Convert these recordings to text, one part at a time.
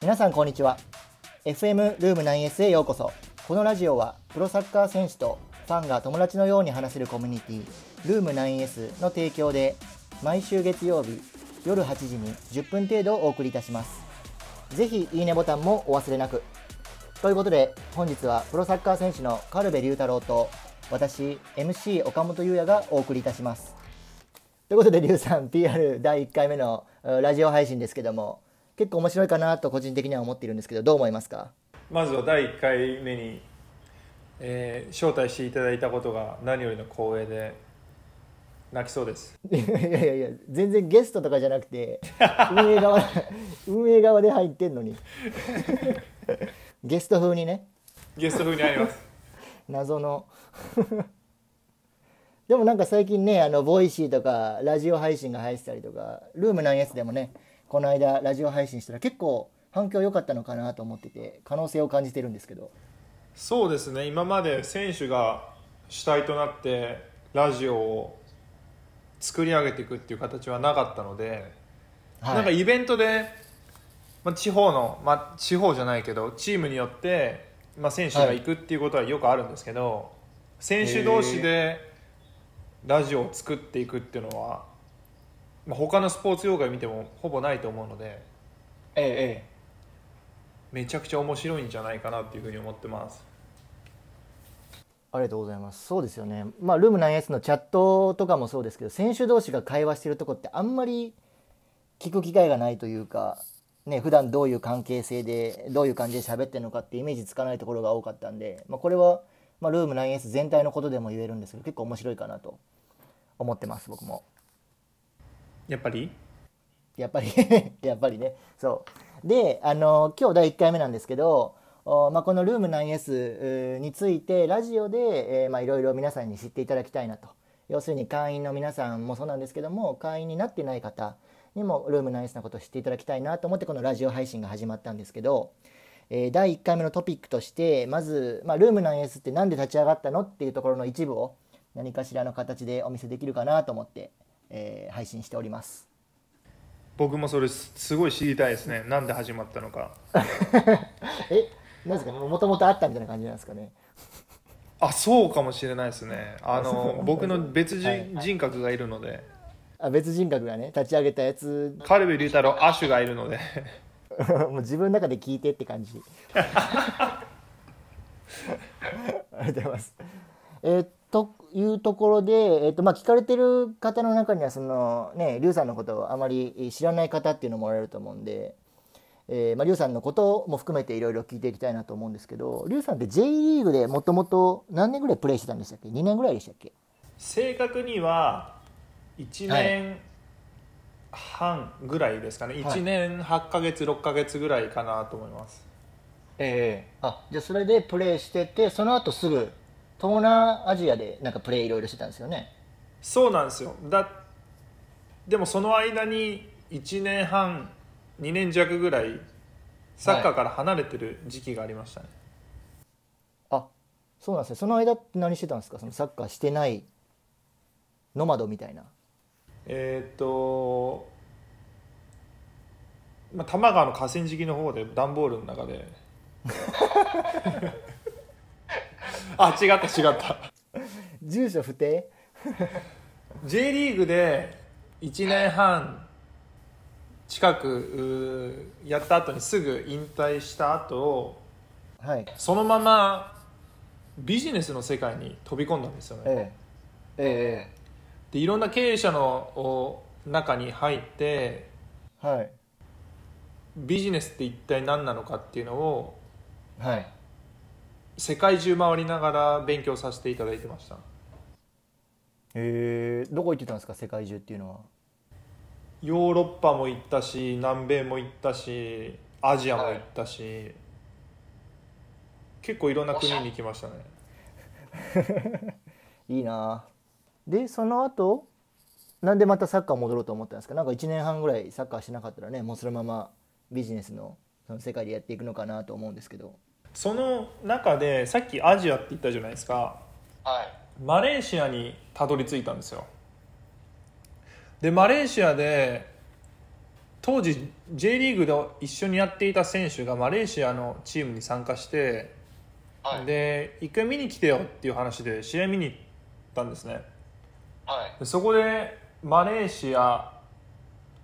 皆さんこんにちは。FM ルーム 9S へようこそ。このラジオはプロサッカー選手とファンが友達のように話せるコミュニティルーム 9S の提供で毎週月曜日夜8時に10分程度お送りいたします。ぜひいいねボタンもお忘れなく。ということで本日はプロサッカー選手の軽部龍太郎と私 MC 岡本優也がお送りいたします。ということで龍さん PR 第1回目のラジオ配信ですけども結構面白いかなと個人的には思っているんですけどどう思いますか？まずは第1回目に、えー招待していただいたことが何よりの光栄で泣きそうです。いやいやいや全然ゲストとかじゃなくて運営側運営側で入ってんのに。ゲスト風にね。ゲスト風にあります。謎の。でもなんか最近ねあのボイシーとかラジオ配信が入ってたりとか Room9S でもねこの間ラジオ配信したら結構反響良かったのかなと思ってて可能性を感じてるんですけど。そうですね。今まで選手が主体となってラジオを作り上げていくっていう形はなかったので、はい。なんかイベントで、まあ、地方の、まあ、地方じゃないけどチームによって、まあ、選手が行くっていうことはよくあるんですけど、選手同士でラジオを作っていくっていうのは、まあ、他のスポーツ業界見てもほぼないと思うのでええええ。めちゃくちゃ面白いんじゃないかなっていうふうに思ってます。ありがとうございます。そうですよね。まあルーム 9S のチャットとかもそうですけど選手同士が会話してるとこってあんまり聞く機会がないというかね普段どういう関係性でどういう感じで喋ってるのかってイメージつかないところが多かったんで、まあ、これは、まあ、ルーム 9S 全体のことでも言えるんですけど結構面白いかなと思ってます僕もやっぱり？やっぱり。やっぱりね。そう。であの今日第1回目なんですけどおまあ、このルーム 9S についてラジオでえまあいろいろ皆さんに知っていただきたいなと。要するに会員の皆さんもそうなんですけども会員になってない方にもルーム 9S のことを知っていただきたいなと思ってこのラジオ配信が始まったんですけど、え第1回目のトピックとしてまず、まあ、ルーム 9S って何で立ち上がったのっていうところの一部を何かしらの形でお見せできるかなと思って、えー配信しております。僕もそれすすごい知りたいですね。なんで始まったのか。えなんですか？ねもともとあったみたいな感じなんですかね？あそうかもしれないですね。あの 僕の別人,、人格がいるので。あ別人格がね立ち上げたやつ。カルベ龍太郎アシュがいるので。もう自分の中で聞いてって感じ。ありがとうございます。えーというところで、えーとまあ、聞かれてる方の中にはそのねリュウさんのことをあまり知らない方っていうのもおられると思うんで、えーまあ、リュウさんのことも含めていろいろ聞いていきたいなと思うんですけどリュウさんって J リーグでもともと何年ぐらいプレーしてたんでしたっけ？2年ぐらいでしたっけ？正確には1年半ぐらいですかね、はい。1年8ヶ月6ヶ月ぐらいかなと思います。ええあじゃあそれでプレーしててその後すぐ東南アジアでなんかプレーいろいろしてたんですよね。そうなんですよ。だでもその間に1年半2年弱ぐらいサッカーから離れてる時期がありましたね、あそうなんですね。その間って何してたんですか？そのサッカーしてないノマドみたいな。えーっと、まあ、多摩川の河川敷の方で段ボールの中で あ違った違った。住所不定？J リーグで1年半近くやった後にすぐ引退した後はい。そのままビジネスの世界に飛び込んだんですよね、ええ。えでいろんな経営者のお中に入ってえはい。ビジネスって一体何なのかっていうのをはい世界中回りながら勉強させていただいてました。ええどこ行ってたんですか？世界中っていうのは。ヨーロッパも行ったし南米も行ったしアジアも行ったし、結構いろんな国に行きましたね。いいな。でその後なんでまたサッカー戻ろうと思ったんですか？なんか1年半ぐらいサッカーしなかったらねもうそのままビジネスのその世界でやっていくのかなと思うんですけどその中でさっきアジアって言ったじゃないですか。はい。マレーシアにたどり着いたんですよ。でマレーシアで当時 J リーグで一緒にやっていた選手がマレーシアのチームに参加して、はい。で一回見に来てよっていう話で試合見に行ったんですね。はい。でそこでマレーシア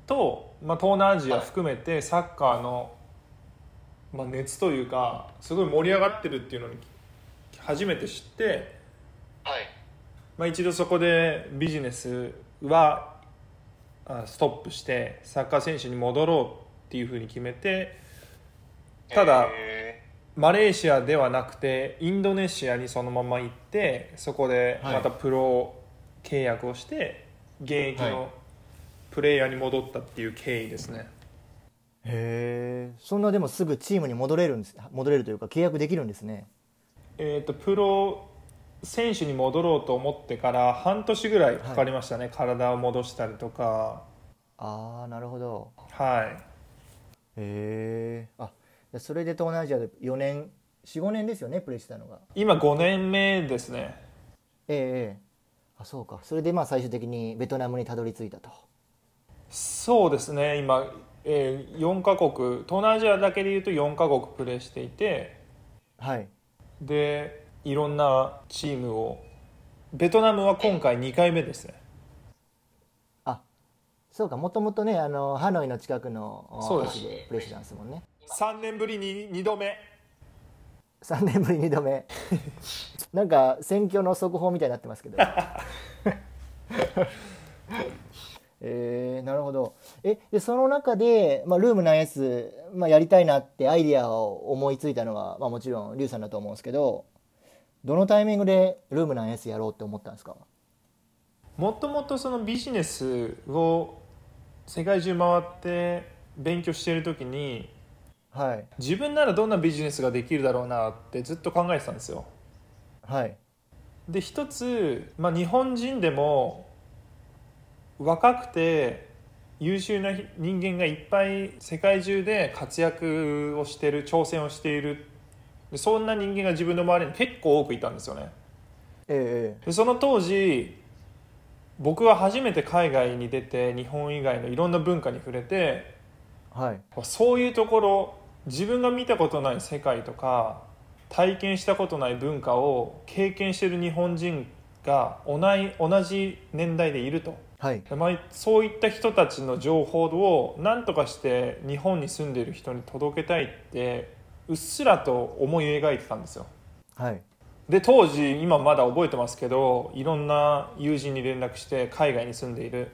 と、まあ、東南アジア含めてサッカーの、まあ、熱というかすごい盛り上がってるっていうのに初めて知って、はい。まあ、一度そこでビジネスはあストップしてサッカー選手に戻ろうっていうふうに決めてただへマレーシアではなくてインドネシアにそのまま行ってそこでまたプロ契約をして現役はのプレイヤーに戻ったっていう経緯ですね、へえそんなでもすぐチームに戻れるんです戻れるというか契約できるんですね。えー、とプロ選手に戻ろうと思ってから半年ぐらいかかりましたね、体を戻したりとか。ああなるほど。はい。へえあそれで東南アジアで4年45年ですよねプレーしたのが。今5年目ですね。ええええ。あそうか。それでまあ最終的にベトナムにたどり着いたと。そうですね。今、えー4カ国東南アジアだけでいうと4カ国プレーしていてはい。でいろんなチームをベトナムは今回2回目ですね。あそうか。もともとねあのハノイの近くのそうです。プレーしてたんですもんね。3年ぶりに2度目。3年ぶり2度目。なんか選挙の速報みたいになってますけど。えー、なるほどえでその中で、まあ、ルーム 9S、まあ、やりたいなってアイディアを思いついたのは、まあ、もちろんリュウさんだと思うんですけどどのタイミングでルーム 9S やろうって思ったんですか？もともとそのビジネスを世界中回って勉強している時にはい。自分ならどんなビジネスができるだろうなってずっと考えてたんですよ。はい。で一つ、まあ、日本人でも若くて優秀な人間がいっぱい世界中で活躍をしている挑戦をしている。でそんな人間が自分の周りに結構多くいたんですよね。ええでその当時僕は初めて海外に出て日本以外のいろんな文化に触れてはい。そういうところ自分が見たことない世界とか体験したことない文化を経験している日本人が同い同じ年代でいると、はい。まあ、そういった人たちの情報を何とかして日本に住んでいる人に届けたいってうっすらと思い描いてたんですよ。はい。で当時今まだ覚えてますけどいろんな友人に連絡して海外に住んでいる。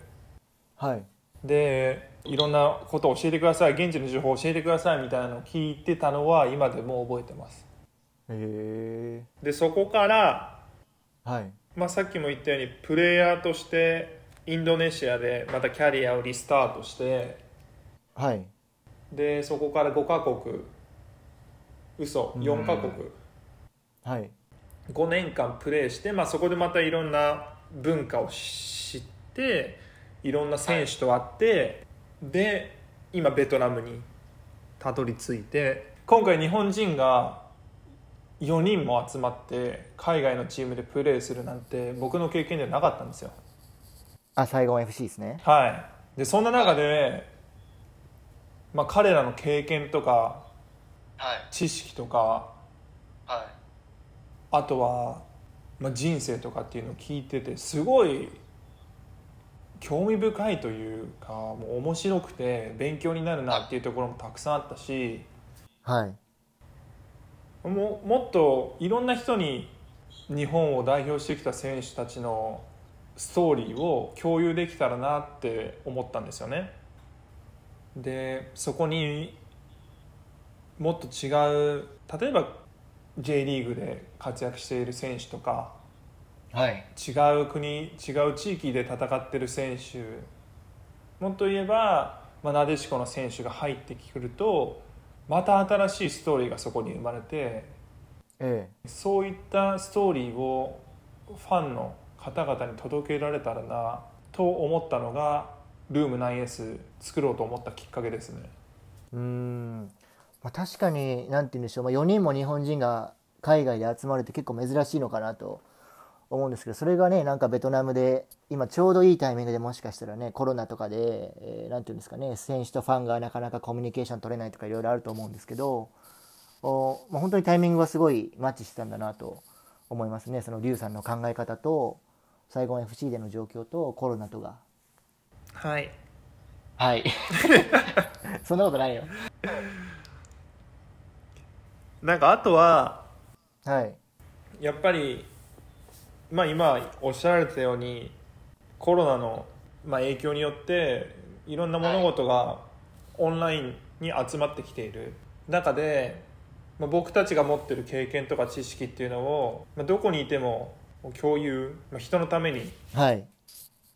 はい。でいろんなことを教えてください現地の情報を教えてくださいみたいなのを聞いてたのは今でも覚えてます。へえでそこから、はい。まあ、さっきも言ったようにプレイヤーとしてインドネシアでまたキャリアをリスタートしてはい。でそこから5カ国嘘4カ国。はい。5年間プレーして、まあ、そこでまたいろんな文化を知っていろんな選手と会って、で今ベトナムにたどり着いて今回日本人が4人も集まって海外のチームでプレーするなんて僕の経験ではなかったんですよあサイゴン FC ですね。はい。でそんな中で、まあ、彼らの経験とかはい。知識とかはい。あとは、まあ、人生とかっていうのを聞いててすごい興味深いというかもう面白くて勉強になるなっていうところもたくさんあったしはい。ももっといろんな人に日本を代表してきた選手たちのストーリーを共有できたらなって思ったんですよね。でそこにもっと違う例えば J リーグで活躍している選手とかはい違う国違う地域で戦ってる選手もっと言えば、まあ、なでしこの選手が入ってくるとまた新しいストーリーがそこに生まれてえそういったストーリーをファンの方々に届けられたらなと思ったのがルーム 9S 作ろうと思ったきっかけですね。うーん、ま、確かになんて言うんでしょう、ま、4人も日本人が海外で集まるって結構珍しいのかなと思うんですけどそれがねなんかベトナムで今ちょうどいいタイミングでもしかしたらねコロナとかで、えー、ていうんですかね選手とファンがなかなかコミュニケーション取れないとかいろいろあると思うんですけどお、ま、本当にタイミングはすごいマッチしてたんだなと思いますね。そのリュウさんの考え方とサイゴン FC での状況とコロナとが。はい。はい。そんなことないよ。なんかあとははい。やっぱりまあ今おっしゃられたようにコロナのまあ影響によっていろんな物事がオンラインに集まってきている。中で、まあ、僕たちが持ってる経験とか知識っていうのを、まあ、どこにいても共有、まあ、人のためにはい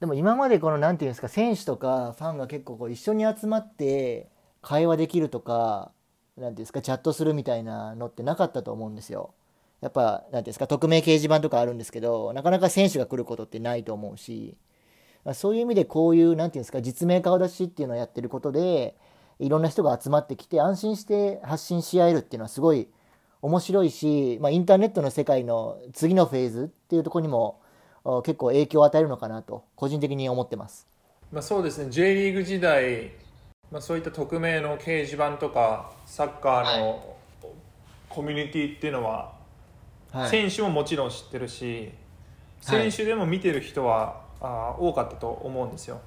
でも今までこのなんていうんですか選手とかファンが結構こう一緒に集まって会話できるとかなんていうんですかチャットするみたいなのってなかったと思うんですよ。やっぱなんていうんですか匿名掲示板とかあるんですけどなかなか選手が来ることってないと思うしまあそういう意味でこういうなんていうんですか実名顔出しっていうのをやってることでいろんな人が集まってきて安心して発信し合えるっていうのはすごい面白いし、まあ、インターネットの世界の次のフェーズっていうところにもお結構影響を与えるのかなと個人的に思ってます。まあ、そうですね。J リーグ時代、まあ、そういった匿名の掲示板とかサッカーのコミュニティっていうのは、はい、選手ももちろん知ってるしはい。選手でも見てる人は、あー多かったと思うんですよ。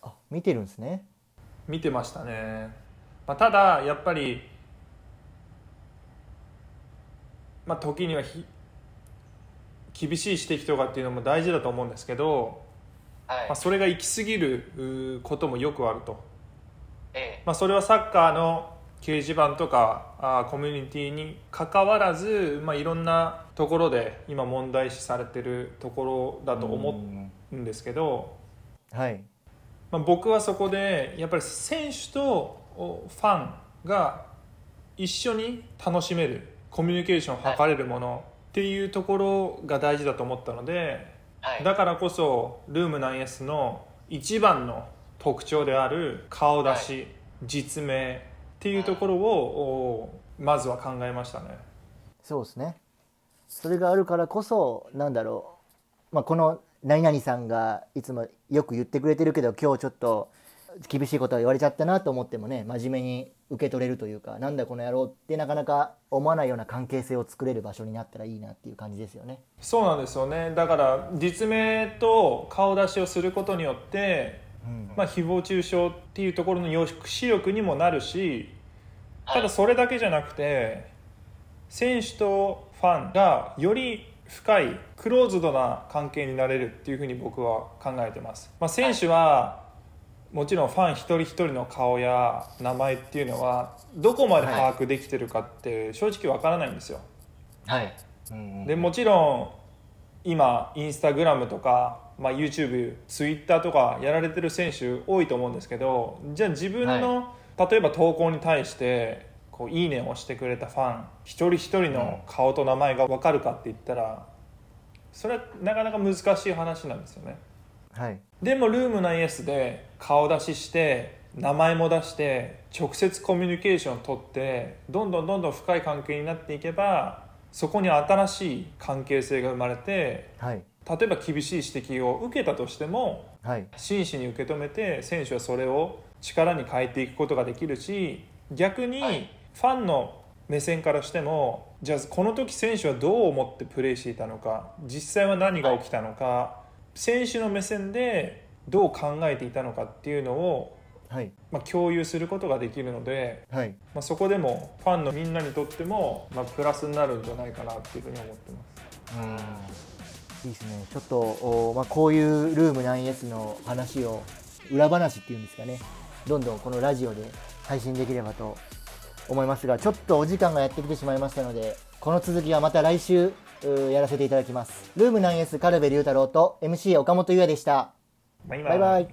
あ見てるんですね。見てましたね、まあ、ただやっぱり、まあ、時にはひ厳しい指摘とかっていうのも大事だと思うんですけど、はい。まあ、それが行き過ぎることもよくあると。ええ。まあ、それはサッカーの掲示板とかあーコミュニティに関わらず、まあ、いろんなところで今問題視されてるところだと思うんですけど、はい。まあ、僕はそこでやっぱり選手とおファンが一緒に楽しめるコミュニケーションを図れるものっていうところが大事だと思ったのではい。だからこそルーム 9S の一番の特徴である顔出し、実名っていうところをおまずは考えましたね。そうですね。それがあるからこそなんだろう、まあ、この何々さんがいつもよく言ってくれてるけど今日ちょっと厳しいことを言われちゃったなと思ってもね真面目に受け取れるというかなんだこの野郎ってなかなか思わないような関係性を作れる場所になったらいいなっていう感じですよね。そうなんですよね。だから実名と顔出しをすることによって、うん。まあ、誹謗中傷っていうところの抑止力にもなるしはい。ただそれだけじゃなくて選手とファンがより深いクローズドな関係になれるっていうふうに僕は考えてます、まあ、選手はもちろんファン一人一人の顔や名前っていうのはどこまで把握できてるかって正直わからないんですよ。はい。でもちろん今インスタグラムとか、まあ、YouTube ツイッターとかやられてる選手多いと思うんですけどじゃあ自分の、例えば投稿に対してこういいねを押してくれたファン一人一人の顔と名前が分かるかって言ったらそれはなかなか難しい話なんですよね。はい。でもルーム 9S で顔出しして名前も出して直接コミュニケーションを取ってどんどんどんどん深い関係になっていけばそこに新しい関係性が生まれてはい。例えば厳しい指摘を受けたとしてもはい。真摯に受け止めて選手はそれを力に変えていくことができるし逆にはい。ファンの目線からしてもじゃあこの時選手はどう思ってプレーしていたのか実際は何が起きたのか選手の目線でどう考えていたのかっていうのを、はい。まあ、共有することができるので、はい。まあ、そこでもファンのみんなにとっても、まあ、プラスになるんじゃないかなっていうふうに思ってます。いいですね。ちょっとお、まあ、こういうルーム 9S の話を裏話っていうんですかね。どんどんこのラジオで配信できればと思いますがちょっとお時間がやってきてしまいましたのでこの続きはまた来週やらせていただきます。ルーム 9S 軽部龍太郎と MC 岡本優也でしたまあ今バイバイ